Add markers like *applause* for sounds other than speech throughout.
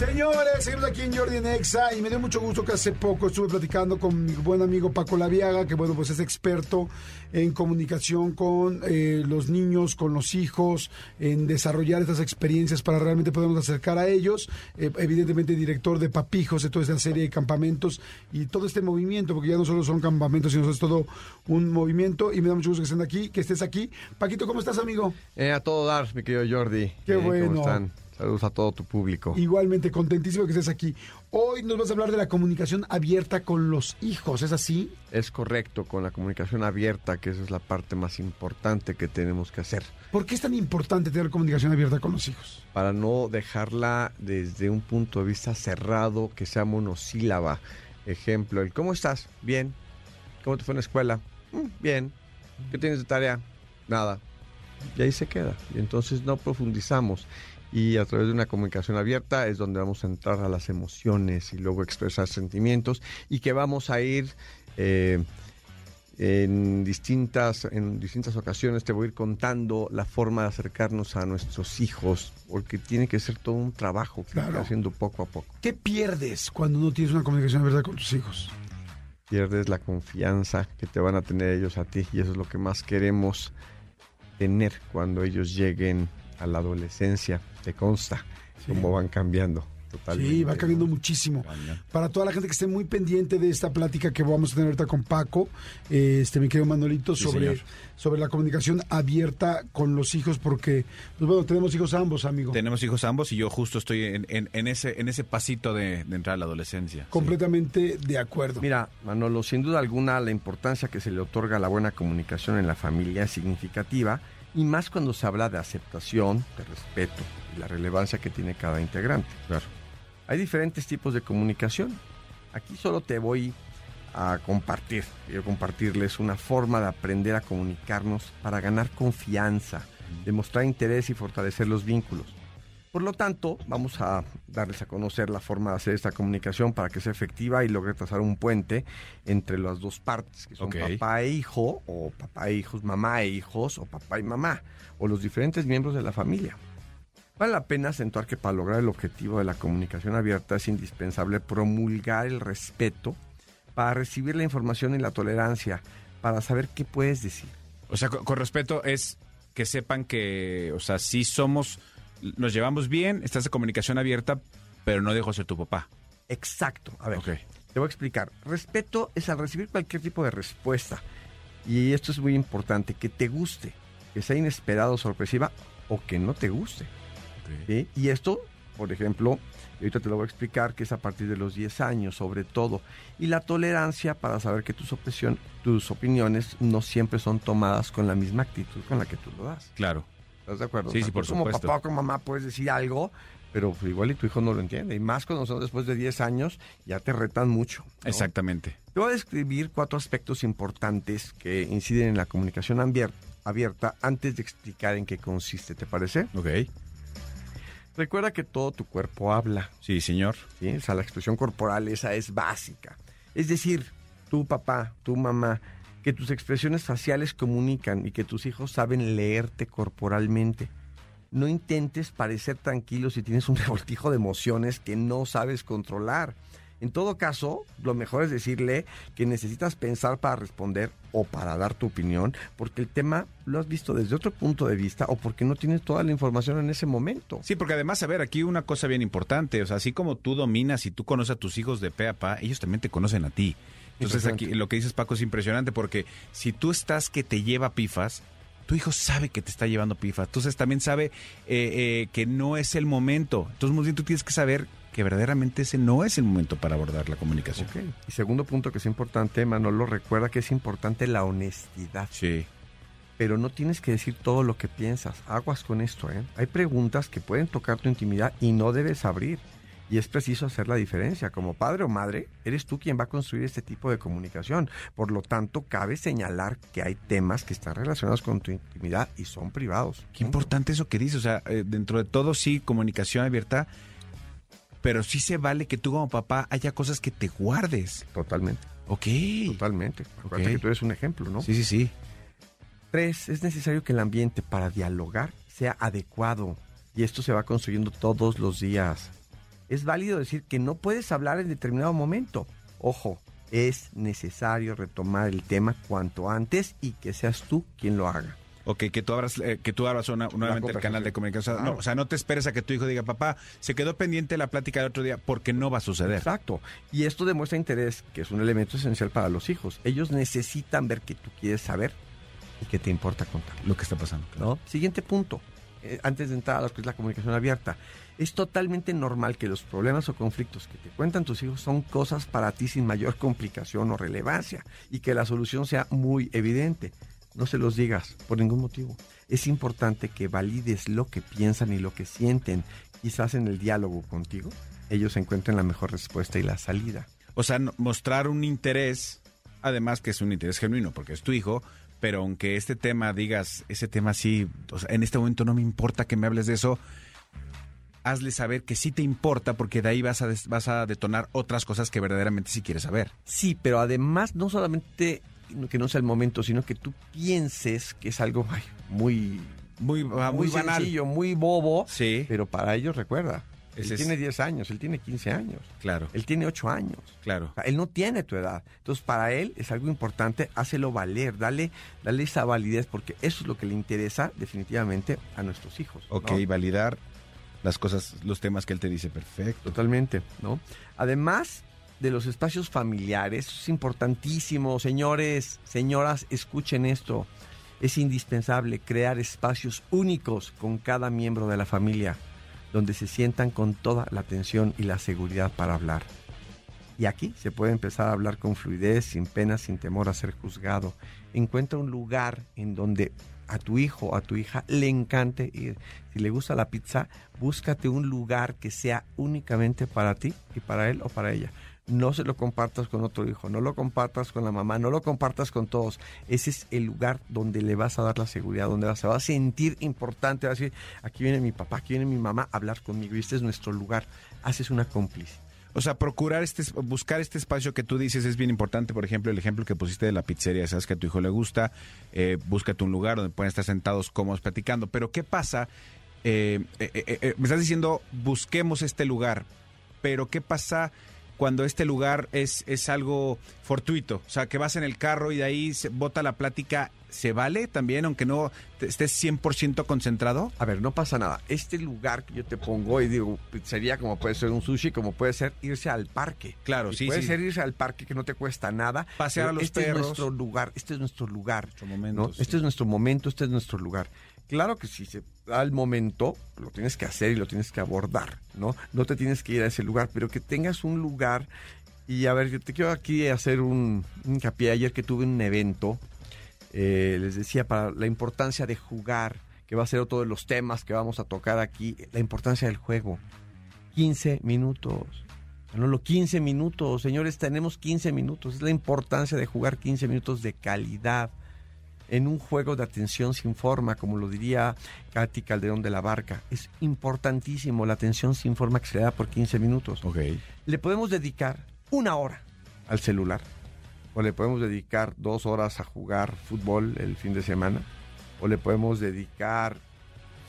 Señores, seguimos aquí en Jordi Nexa y me dio mucho gusto que hace poco estuve platicando con mi buen amigo Paco Laviaga, que bueno, pues es experto en comunicación con eh, los niños, con los hijos, en desarrollar estas experiencias para realmente podernos acercar a ellos. Eh, evidentemente director de Papijos, de toda esta serie de campamentos y todo este movimiento, porque ya no solo son campamentos, sino es todo un movimiento y me da mucho gusto que estén aquí, que estés aquí. Paquito, ¿cómo estás, amigo? Eh, a todo dar, mi querido Jordi. Qué Eh, bueno. ¿Cómo están? Saludos a todo tu público. Igualmente, contentísimo que estés aquí. Hoy nos vas a hablar de la comunicación abierta con los hijos, ¿es así? Es correcto, con la comunicación abierta, que esa es la parte más importante que tenemos que hacer, ¿Por qué es tan importante tener comunicación abierta con los hijos? para no dejarla desde un punto de vista cerrado, que sea monosílaba. Ejemplo, el ¿cómo estás? Bien. ¿Cómo te fue en la escuela? "Mm, bien. ¿Qué tienes de tarea? Nada. Y ahí se queda. Y entonces no profundizamos. Y a través de una comunicación abierta es donde vamos a entrar a las emociones y luego expresar sentimientos y que vamos a ir eh, en distintas, en distintas ocasiones te voy a ir contando la forma de acercarnos a nuestros hijos, porque tiene que ser todo un trabajo que Claro. haciendo poco a poco. ¿Qué pierdes cuando no tienes una comunicación abierta con tus hijos? Pierdes la confianza que te van a tener ellos a ti y eso es lo que más queremos tener cuando ellos lleguen a la adolescencia. Te consta cómo van cambiando totalmente. Sí, va cambiando muchísimo. Para toda la gente que esté muy pendiente de esta plática que vamos a tener ahorita con Paco, este, mi querido Manolito, sobre, señor. sobre la comunicación abierta con los hijos, porque, pues bueno, tenemos hijos ambos, amigo. Tenemos hijos ambos y yo justo estoy en, en- en ese, en ese pasito de, de entrar a la adolescencia. Completamente de acuerdo. Mira, Manolo, sin duda alguna la importancia que se le otorga a la buena comunicación en la familia es significativa y más cuando se habla de aceptación, de respeto y la relevancia que tiene cada integrante. Claro. Hay diferentes tipos de comunicación. Aquí solo te voy a compartir, quiero compartirles una forma de aprender a comunicarnos para ganar confianza, demostrar interés y fortalecer los vínculos. Por lo tanto, vamos a darles a conocer la forma de hacer esta comunicación para que sea efectiva y logre trazar un puente entre las dos partes, que son papá e hijo, o papá e hijos, mamá e hijos, o papá y mamá, o los diferentes miembros de la familia. Vale la pena acentuar que para lograr el objetivo de la comunicación abierta es indispensable promulgar el respeto para recibir la información y la tolerancia, para saber qué puedes decir. O sea, con, con respeto es que sepan que, o sea, sí somos, nos llevamos bien, estás de comunicación abierta, pero no dejo de ser tu papá. Exacto. A ver, te voy a explicar. Respeto es al recibir cualquier tipo de respuesta. Y esto es muy importante, que te guste, que sea inesperado, sorpresiva o que no te guste. ¿sí? Y esto, por ejemplo, ahorita te lo voy a explicar, que es a partir de los 10 años sobre todo. Y la tolerancia para saber que tus, tus opiniones no siempre son tomadas con la misma actitud con la que tú lo das. Claro. ¿Estás de acuerdo? Sí, O sea, sí, por tú como supuesto. papá o como mamá puedes decir algo, pero pues, igual y tu hijo no lo entiende. Y más cuando son después de 10 años, ya te retan mucho. ¿no? Exactamente. Te voy a describir cuatro aspectos importantes que inciden en la comunicación abier- abierta antes de explicar en qué consiste, ¿te parece? Ok. Recuerda que todo tu cuerpo habla, Sí, señor. ¿sí? O sea, la expresión corporal esa es básica. Es decir, tu papá, tu mamá, que tus expresiones faciales comunican y que tus hijos saben leerte corporalmente. No intentes parecer tranquilo si tienes un *laughs* revoltijo de emociones que no sabes controlar. En todo caso, lo mejor es decirle que necesitas pensar para responder o para dar tu opinión, porque el tema lo has visto desde otro punto de vista o porque no tienes toda la información en ese momento. Sí, porque además, a ver, aquí una cosa bien importante, o sea, así como tú dominas y tú conoces a tus hijos de pe a pa, ellos también te conocen a ti. Entonces aquí lo que dices Paco es impresionante porque si tú estás que te lleva pifas, tu hijo sabe que te está llevando pifas, entonces también sabe eh, eh, que no es el momento. Entonces, muy bien, tú tienes que saber que verdaderamente ese no es el momento para abordar la comunicación. Ok. Y segundo punto que es importante, Manolo, recuerda que es importante la honestidad. Sí, pero no tienes que decir todo lo que piensas. Aguas con esto, ¿eh? Hay preguntas que pueden tocar tu intimidad y no debes abrir. Y es preciso hacer la diferencia. Como padre o madre, eres tú quien va a construir este tipo de comunicación. Por lo tanto, cabe señalar que hay temas que están relacionados con tu intimidad y son privados. Qué importante eso que dices. O sea, eh, dentro de todo, sí, comunicación abierta, pero sí se vale que tú como papá haya cosas que te guardes. Totalmente. Ok. Totalmente. Acuérdate Ok. que tú eres un ejemplo, ¿no? Sí, sí, sí. Tres, es necesario que el ambiente para dialogar sea adecuado y esto se va construyendo todos los días. Es válido decir que no puedes hablar en determinado momento. Ojo, es necesario retomar el tema cuanto antes y que seas tú quien lo haga. Ok, que tú abras, eh, que tú abras una- nuevamente el canal de comunicación. O sea, Claro. no, o sea, no te esperes a que tu hijo diga, papá, se quedó pendiente la plática del otro día, porque no va a suceder. Exacto. Y esto demuestra interés, que es un elemento esencial para los hijos. Ellos necesitan ver que tú quieres saber y que te importa contar. Lo que está pasando. ¿no? Siguiente punto, eh, antes de entrar a lo que es la comunicación abierta. Es totalmente normal que los problemas o conflictos que te cuentan tus hijos son cosas para ti sin mayor complicación o relevancia y que la solución sea muy evidente. No se los digas por ningún motivo. Es importante que valides lo que piensan y lo que sienten. Quizás en el diálogo contigo ellos encuentren la mejor respuesta y la salida. O sea, mostrar un interés, además que es un interés genuino, porque es tu hijo, pero aunque este tema digas, ese tema sí, o sea, en este momento no me importa que me hables de eso, hazle saber que sí te importa, porque de ahí vas a, des- vas a detonar otras cosas que verdaderamente sí quieres saber. Sí, pero además no solamente que no sea el momento, sino que tú pienses que es algo muy, Muy, ah, muy, muy banal. sencillo, muy bobo, Sí, pero para ellos recuerda. Ese él es- tiene 10 años, él tiene 15 años, claro, él tiene 8 años. claro. O sea, él no tiene tu edad. Entonces, para él es algo importante, hácelo valer, dale, dale esa validez, porque eso es lo que le interesa definitivamente a nuestros hijos. ¿no? Ok, validar las cosas, los temas que él te dice, perfecto. Totalmente, ¿no? Además de los espacios familiares, es importantísimo, señores, señoras, escuchen esto. Es indispensable crear espacios únicos con cada miembro de la familia, donde se sientan con toda la atención y la seguridad para hablar. Y aquí se puede empezar a hablar con fluidez, sin pena, sin temor a ser juzgado. Encuentra un lugar en donde a tu hijo o a tu hija le encante ir. Si le gusta la pizza, búscate un lugar que sea únicamente para ti y para él o para ella. No se lo compartas con otro hijo, no lo compartas con la mamá, no lo compartas con todos. Ese es el lugar donde le vas a dar la seguridad, donde se va a sentir importante. Va a decir, aquí viene mi papá, aquí viene mi mamá a hablar conmigo y este es nuestro lugar. Haces una cómplice. O sea, procurar este, buscar este espacio que tú dices es bien importante. Por ejemplo, el ejemplo que pusiste de la pizzería, sabes que a tu hijo le gusta, eh, búscate un lugar donde puedan estar sentados cómodos platicando. Pero ¿qué pasa? Eh, eh, me estás diciendo, busquemos este lugar, pero ¿qué pasa cuando este lugar es, es algo fortuito? O sea, que vas en el carro y de ahí se bota la plática, ¿se vale también, aunque no estés 100% concentrado? A ver, no pasa nada. Este lugar que yo te pongo, y digo, sería como puede ser un sushi, como puede ser irse al parque. Claro, Y sí, Puede sí. ser irse al parque que no te cuesta nada. Pasear a los este perros. es nuestro lugar, este es nuestro lugar. Nuestro momento, ¿no? sí. Este es nuestro momento, este es nuestro lugar. Claro que si se da el momento, lo tienes que hacer y lo tienes que abordar, ¿no? No te tienes que ir a ese lugar, pero que tengas un lugar. Y a ver, te quiero aquí hacer un hincapié. Ayer que tuve un evento, eh, les decía, para la importancia de jugar, que va a ser otro de los temas que vamos a tocar aquí, la importancia del juego. 15 minutos. Manolo, 15 minutos. Señores, tenemos 15 minutos. Es la importancia de jugar 15 minutos de calidad en un juego de atención sin forma, como lo diría Katy Calderón de la Barca. Es importantísimo la atención sin forma que se le da por 15 minutos. Ok. Le podemos dedicar una hora al celular, o le podemos dedicar dos horas a jugar fútbol el fin de semana, o le podemos dedicar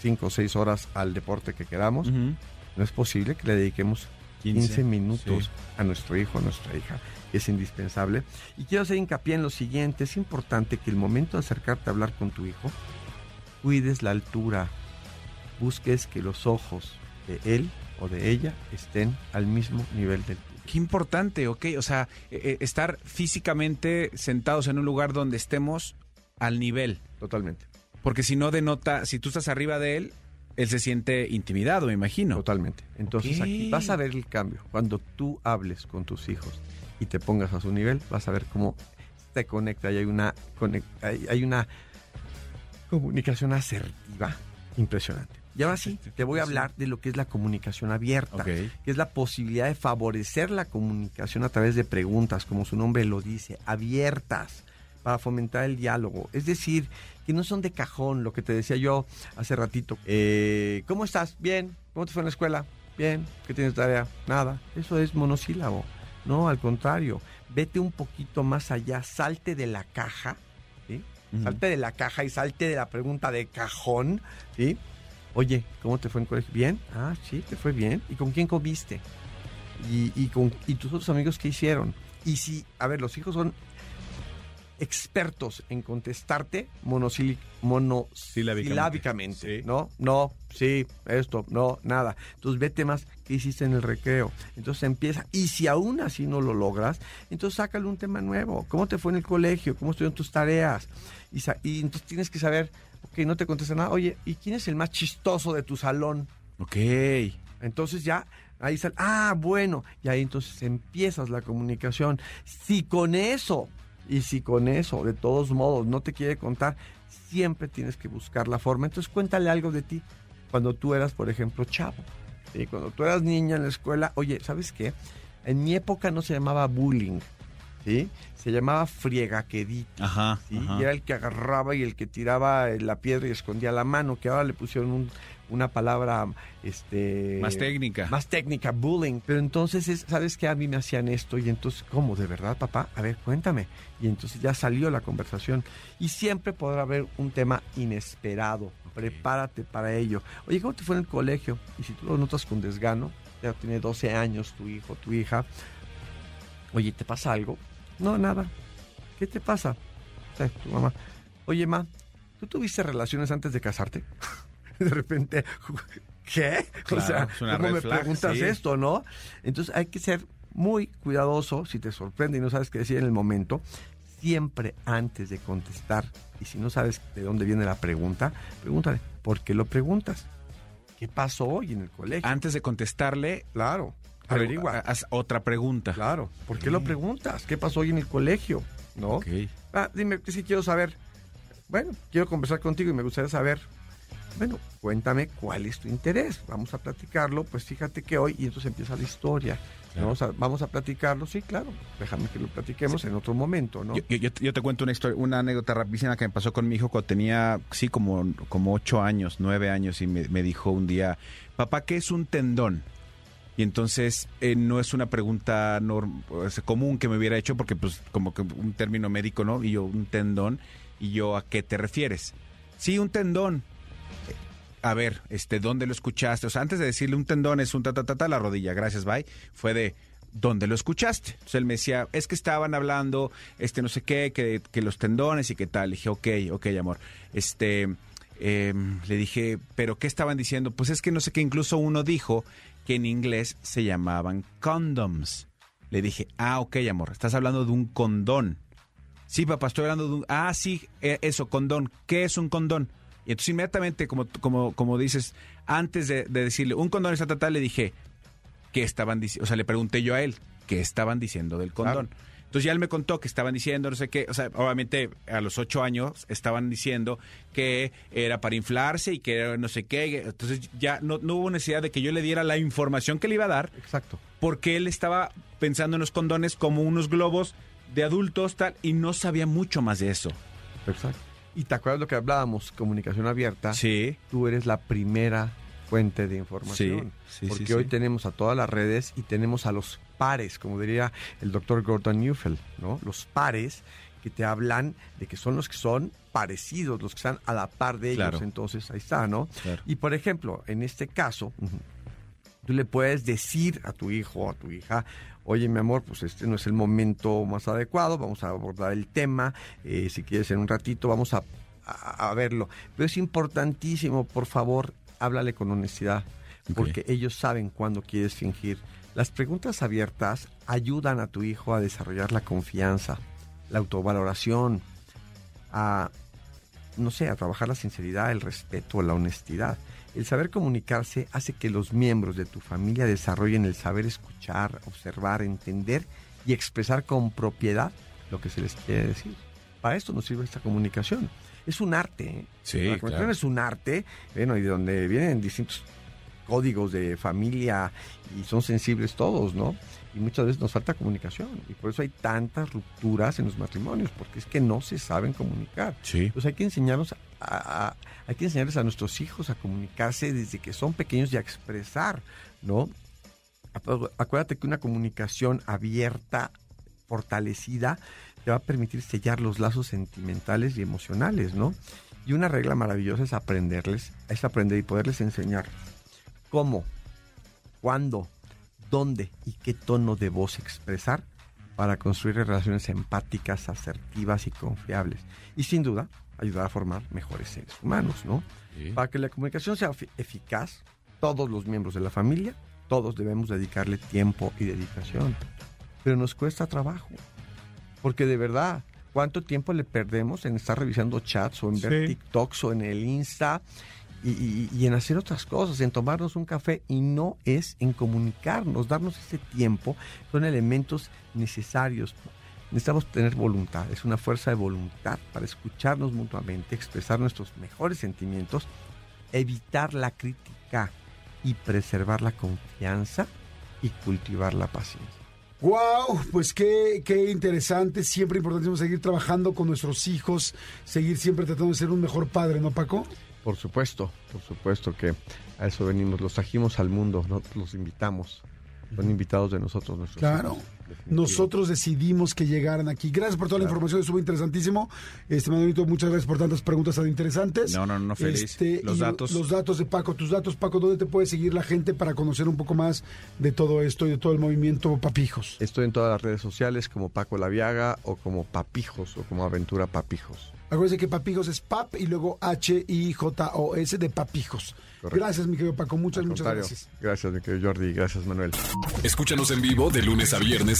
cinco o seis horas al deporte que queramos. No es posible que le dediquemos 15, 15, minutos sí. a nuestro hijo, a nuestra hija. Es indispensable. Y quiero hacer hincapié en lo siguiente. Es importante que el momento de acercarte a hablar con tu hijo, cuides la altura. Busques que los ojos de él o de ella estén al mismo nivel del tuyo. Qué importante, ok. O sea, eh, eh, estar físicamente sentados en un lugar donde estemos al nivel. Totalmente. Porque si no denota, si tú estás arriba de él, él se siente intimidado, me imagino. Totalmente. Entonces aquí vas a ver el cambio. Cuando tú hables con tus hijos y te pongas a su nivel, vas a ver cómo te conecta y hay una, hay, una comunicación asertiva, impresionante. Y ahora sí, te voy a hablar de lo que es la comunicación abierta, que es la posibilidad de favorecer la comunicación a través de preguntas, como su nombre lo dice, abiertas, para fomentar el diálogo. Es decir, que no son de cajón, lo que te decía yo hace ratito. Eh, ¿Cómo estás? Bien. ¿Cómo te fue en la escuela? Bien. ¿Qué tienes de tarea? Nada. Eso es monosílabo. No, al contrario. Vete un poquito más allá, salte de la caja. Salte de la caja y salte de la pregunta de cajón, ¿sí? Oye, ¿cómo te fue en el colegio? ¿Bien? Ah, sí, te fue bien. ¿Y con quién comiste? ¿Y, y, con, y tus otros amigos qué hicieron? Y si, a ver, los hijos son expertos en contestarte monosilábicamente, Sí. ¿no? No, sí, esto, no, nada. Entonces vete más, ¿qué hiciste en el recreo? Entonces empieza, y si aún así no lo logras, entonces sácale un tema nuevo. ¿Cómo te fue en el colegio? ¿Cómo estuvieron tus tareas? Y, y entonces tienes que saber, ok, no te contesta nada, oye, ¿y quién es el más chistoso de tu salón? Ok. Entonces ya ahí sale, ah, bueno, y ahí entonces empiezas la comunicación. Si con eso, y si con eso, de todos modos, no te quiere contar, siempre tienes que buscar la forma. Entonces cuéntale algo de ti cuando tú eras, por ejemplo, chavo. ¿sí? Cuando tú eras niña en la escuela, oye, ¿sabes qué? En mi época no se llamaba bullying, ¿sí? Se llamaba friegaquedito. Ajá. ¿sí? ajá. Y era el que agarraba y el que tiraba la piedra y escondía la mano, que ahora le pusieron un- una palabra este Más técnica. Más técnica, bullying. Pero entonces, es, ¿sabes qué? A mí me hacían esto y entonces, ¿cómo? ¿De verdad, papá? A ver, cuéntame. Y entonces ya salió la conversación. Y siempre podrá haber un tema inesperado. Prepárate para ello. Oye, ¿cómo te fue en el colegio? Y si tú lo notas con desgano, ya tiene 12 años tu hijo, tu hija. Oye, ¿te pasa algo? No, nada. ¿Qué te pasa? Sí, tu mamá. Oye, ma, ¿tú tuviste relaciones antes de casarte? *laughs* de repente, ¿qué? Claro, o sea, ¿cómo me flag, preguntas sí. esto, no? Entonces hay que ser muy cuidadoso si te sorprende y no sabes qué decir en el momento. Siempre antes de contestar, y si no sabes de dónde viene la pregunta, pregúntale, ¿por qué lo preguntas? ¿Qué pasó hoy en el colegio? Antes de contestarle, claro, averigua. haz otra pregunta. Claro, ¿por qué lo preguntas? ¿Qué pasó hoy en el colegio? ¿No? Ok. Ah, dime, sí quiero saber. Bueno, quiero conversar contigo y me gustaría saber. Bueno, cuéntame cuál es tu interés. Vamos a platicarlo. Pues fíjate que hoy, y entonces empieza la historia. O sea, vamos a platicarlo, sí, claro. Déjame que lo platiquemos en otro momento, ¿no? Yo, yo- yo- yo te cuento una historia, una anécdota rapidísima que me pasó con mi hijo cuando tenía, sí, como, como ocho años, nueve años, y me, me dijo un día, papá, ¿qué es un tendón? Y entonces eh, no es una pregunta norm- pues, común que me hubiera hecho, porque pues como que un término médico, ¿no? Y yo, un tendón, y yo, ¿a qué te refieres? Sí, un tendón. A ver, este, ¿dónde lo escuchaste? O sea, antes de decirle un tendón es un ta ta ta, ta la rodilla, gracias, bye. Fue de ¿dónde lo escuchaste? Entonces él me decía, es que estaban hablando, este, no sé qué, que, que los tendones y qué tal. Le dije, ok, ok, amor. Este, eh, le dije, ¿pero qué estaban diciendo? Pues es que no sé qué, incluso uno dijo que en inglés se llamaban condoms. Le dije, ah, ok, amor, estás hablando de un condón. Sí, papá, estoy hablando de un... Ah, sí, eh, eso, condón. ¿Qué es un condón? Y entonces inmediatamente, como, como, como dices, antes de, de decirle un condón le dije, ¿qué estaban diciendo? O sea, le pregunté yo a él, ¿qué estaban diciendo del condón? Entonces ya él me contó que estaban diciendo, no sé qué, o sea, obviamente a los ocho años estaban diciendo que era para inflarse y que era no sé qué. Entonces ya no, no hubo necesidad de que yo le diera la información que le iba a dar, Exacto. porque él estaba pensando en los condones como unos globos de adultos tal y no sabía mucho más de eso. Exacto. Y te acuerdas lo que hablábamos, comunicación abierta. Sí. Tú eres la primera fuente de información. Sí, sí, porque sí, hoy tenemos a todas las redes y tenemos a los pares, como diría el doctor Gordon Neufeld, ¿no? Los pares que te hablan de que son los que son parecidos, los que están a la par de ellos. Claro. Entonces, ahí está, ¿no? Claro. Y por ejemplo, en este caso, tú le puedes decir a tu hijo o a tu hija, oye mi amor, pues este no es el momento más adecuado, vamos a abordar el tema, eh, si quieres en un ratito vamos a, a- a verlo. Pero es importantísimo, por favor, háblale con honestidad, porque ellos saben cuándo quieres fingir. Las preguntas abiertas ayudan a tu hijo a desarrollar la confianza, la autovaloración, a no sé, a trabajar la sinceridad, el respeto, la honestidad. El saber comunicarse hace que los miembros de tu familia desarrollen el saber escuchar, observar, entender y expresar con propiedad lo que se les quiere decir. Para esto nos sirve esta comunicación. es un arte. ¿eh? Sí, la comunicación claro. es un arte, bueno, y de donde vienen distintos códigos de familia y son sensibles todos, ¿no? Y muchas veces nos falta comunicación y por eso hay tantas rupturas en los matrimonios, porque es que no se saben comunicar. Sí. Pues hay que enseñarnos a, a- hay que enseñarles a nuestros hijos a comunicarse desde que son pequeños y a expresar, ¿no? Acu- Acuérdate que una comunicación abierta, fortalecida, te va a permitir sellar los lazos sentimentales y emocionales, ¿no? Y una regla maravillosa es aprenderles, es aprender y poderles enseñar cómo, cuándo, dónde y qué tono de voz expresar para construir relaciones empáticas, asertivas y confiables. Y sin duda, ayudar a formar mejores seres humanos, ¿no? Sí. Para que la comunicación sea efi- eficaz, todos los miembros de la familia, todos debemos dedicarle tiempo y dedicación. Pero nos cuesta trabajo. Porque de verdad, ¿cuánto tiempo le perdemos en estar revisando chats o en ver Sí. TikToks o en el Insta y, y- y en hacer otras cosas, en tomarnos un café? Y no es en comunicarnos, darnos ese tiempo. Son elementos necesarios. Necesitamos tener voluntad, es una fuerza de voluntad para escucharnos mutuamente, expresar nuestros mejores sentimientos, evitar la crítica y preservar la confianza y cultivar la paciencia. Wow, pues qué, qué interesante, siempre importantísimo seguir trabajando con nuestros hijos, seguir siempre tratando de ser un mejor padre, ¿no, Paco? Por supuesto, por supuesto que a eso venimos, los trajimos al mundo, no los invitamos. Son invitados de nosotros, nuestros Claro. hijos. Nosotros decidimos que llegaran aquí. Gracias por toda la información, estuvo interesantísimo. Este Manuelito, muchas gracias por tantas preguntas tan interesantes. No, no, no, feliz. Este, Los datos. Los datos de Paco, tus datos, Paco, ¿dónde te puede seguir la gente para conocer un poco más de todo esto y de todo el movimiento Papijos? Estoy en todas las redes sociales como Paco Laviaga o como Papijos o como Aventura Papijos. Acuérdense que Papijos es PAP y luego H-I-J-O-S de Papijos. Correcto. Gracias, mi querido Paco. Muchas, Al muchas contrario, gracias. Gracias, mi querido Jordi. Gracias, Manuel. Escúchanos en vivo de lunes a viernes